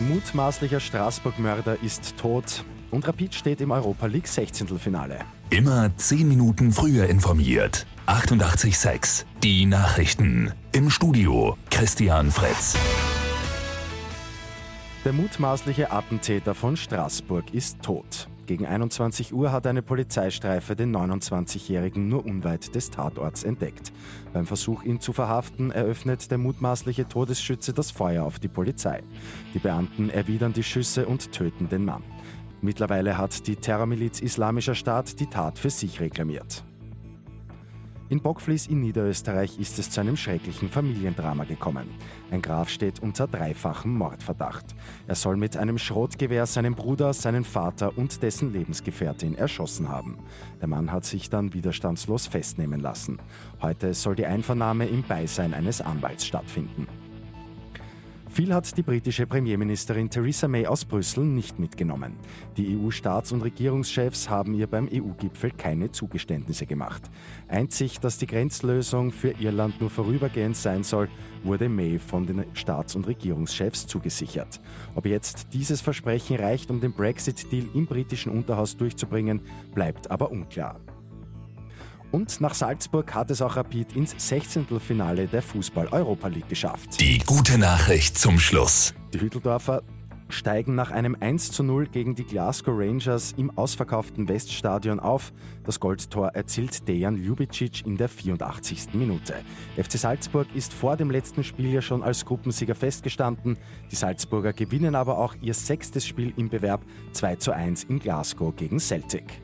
Mutmaßlicher Straßburg-Mörder ist tot und Rapid steht im Europa League 16. Finale. Immer 10 Minuten früher informiert. 88.6 Die Nachrichten. Im Studio Christian Fritz. Der mutmaßliche Attentäter von Straßburg ist tot. Gegen 21 Uhr hat eine Polizeistreife den 29-Jährigen nur unweit des Tatorts entdeckt. Beim Versuch, ihn zu verhaften, eröffnet der mutmaßliche Todesschütze das Feuer auf die Polizei. Die Beamten erwidern die Schüsse und töten den Mann. Mittlerweile hat die Terrormiliz Islamischer Staat die Tat für sich reklamiert. In Bockflies in Niederösterreich ist es zu einem schrecklichen Familiendrama gekommen. Ein Graf steht unter dreifachem Mordverdacht. Er soll mit einem Schrotgewehr seinen Bruder, seinen Vater und dessen Lebensgefährtin erschossen haben. Der Mann hat sich dann widerstandslos festnehmen lassen. Heute soll die Einvernahme im Beisein eines Anwalts stattfinden. Viel hat die britische Premierministerin Theresa May aus Brüssel nicht mitgenommen. Die EU-Staats- und Regierungschefs haben ihr beim EU-Gipfel keine Zugeständnisse gemacht. Einzig, dass die Grenzlösung für Irland nur vorübergehend sein soll, wurde May von den Staats- und Regierungschefs zugesichert. Ob jetzt dieses Versprechen reicht, um den Brexit-Deal im britischen Unterhaus durchzubringen, bleibt aber unklar. Und nach Salzburg hat es auch Rapid ins 16. Finale der Fußball-Europa League geschafft. Die gute Nachricht zum Schluss. Die Hütteldorfer steigen nach einem 1 zu 0 gegen die Glasgow Rangers im ausverkauften Weststadion auf. Das Goldtor erzielt Dejan Ljubicic in der 84. Minute. FC Salzburg ist vor dem letzten Spiel ja schon als Gruppensieger festgestanden. Die Salzburger gewinnen aber auch ihr sechstes Spiel im Bewerb 2 zu 1 in Glasgow gegen Celtic.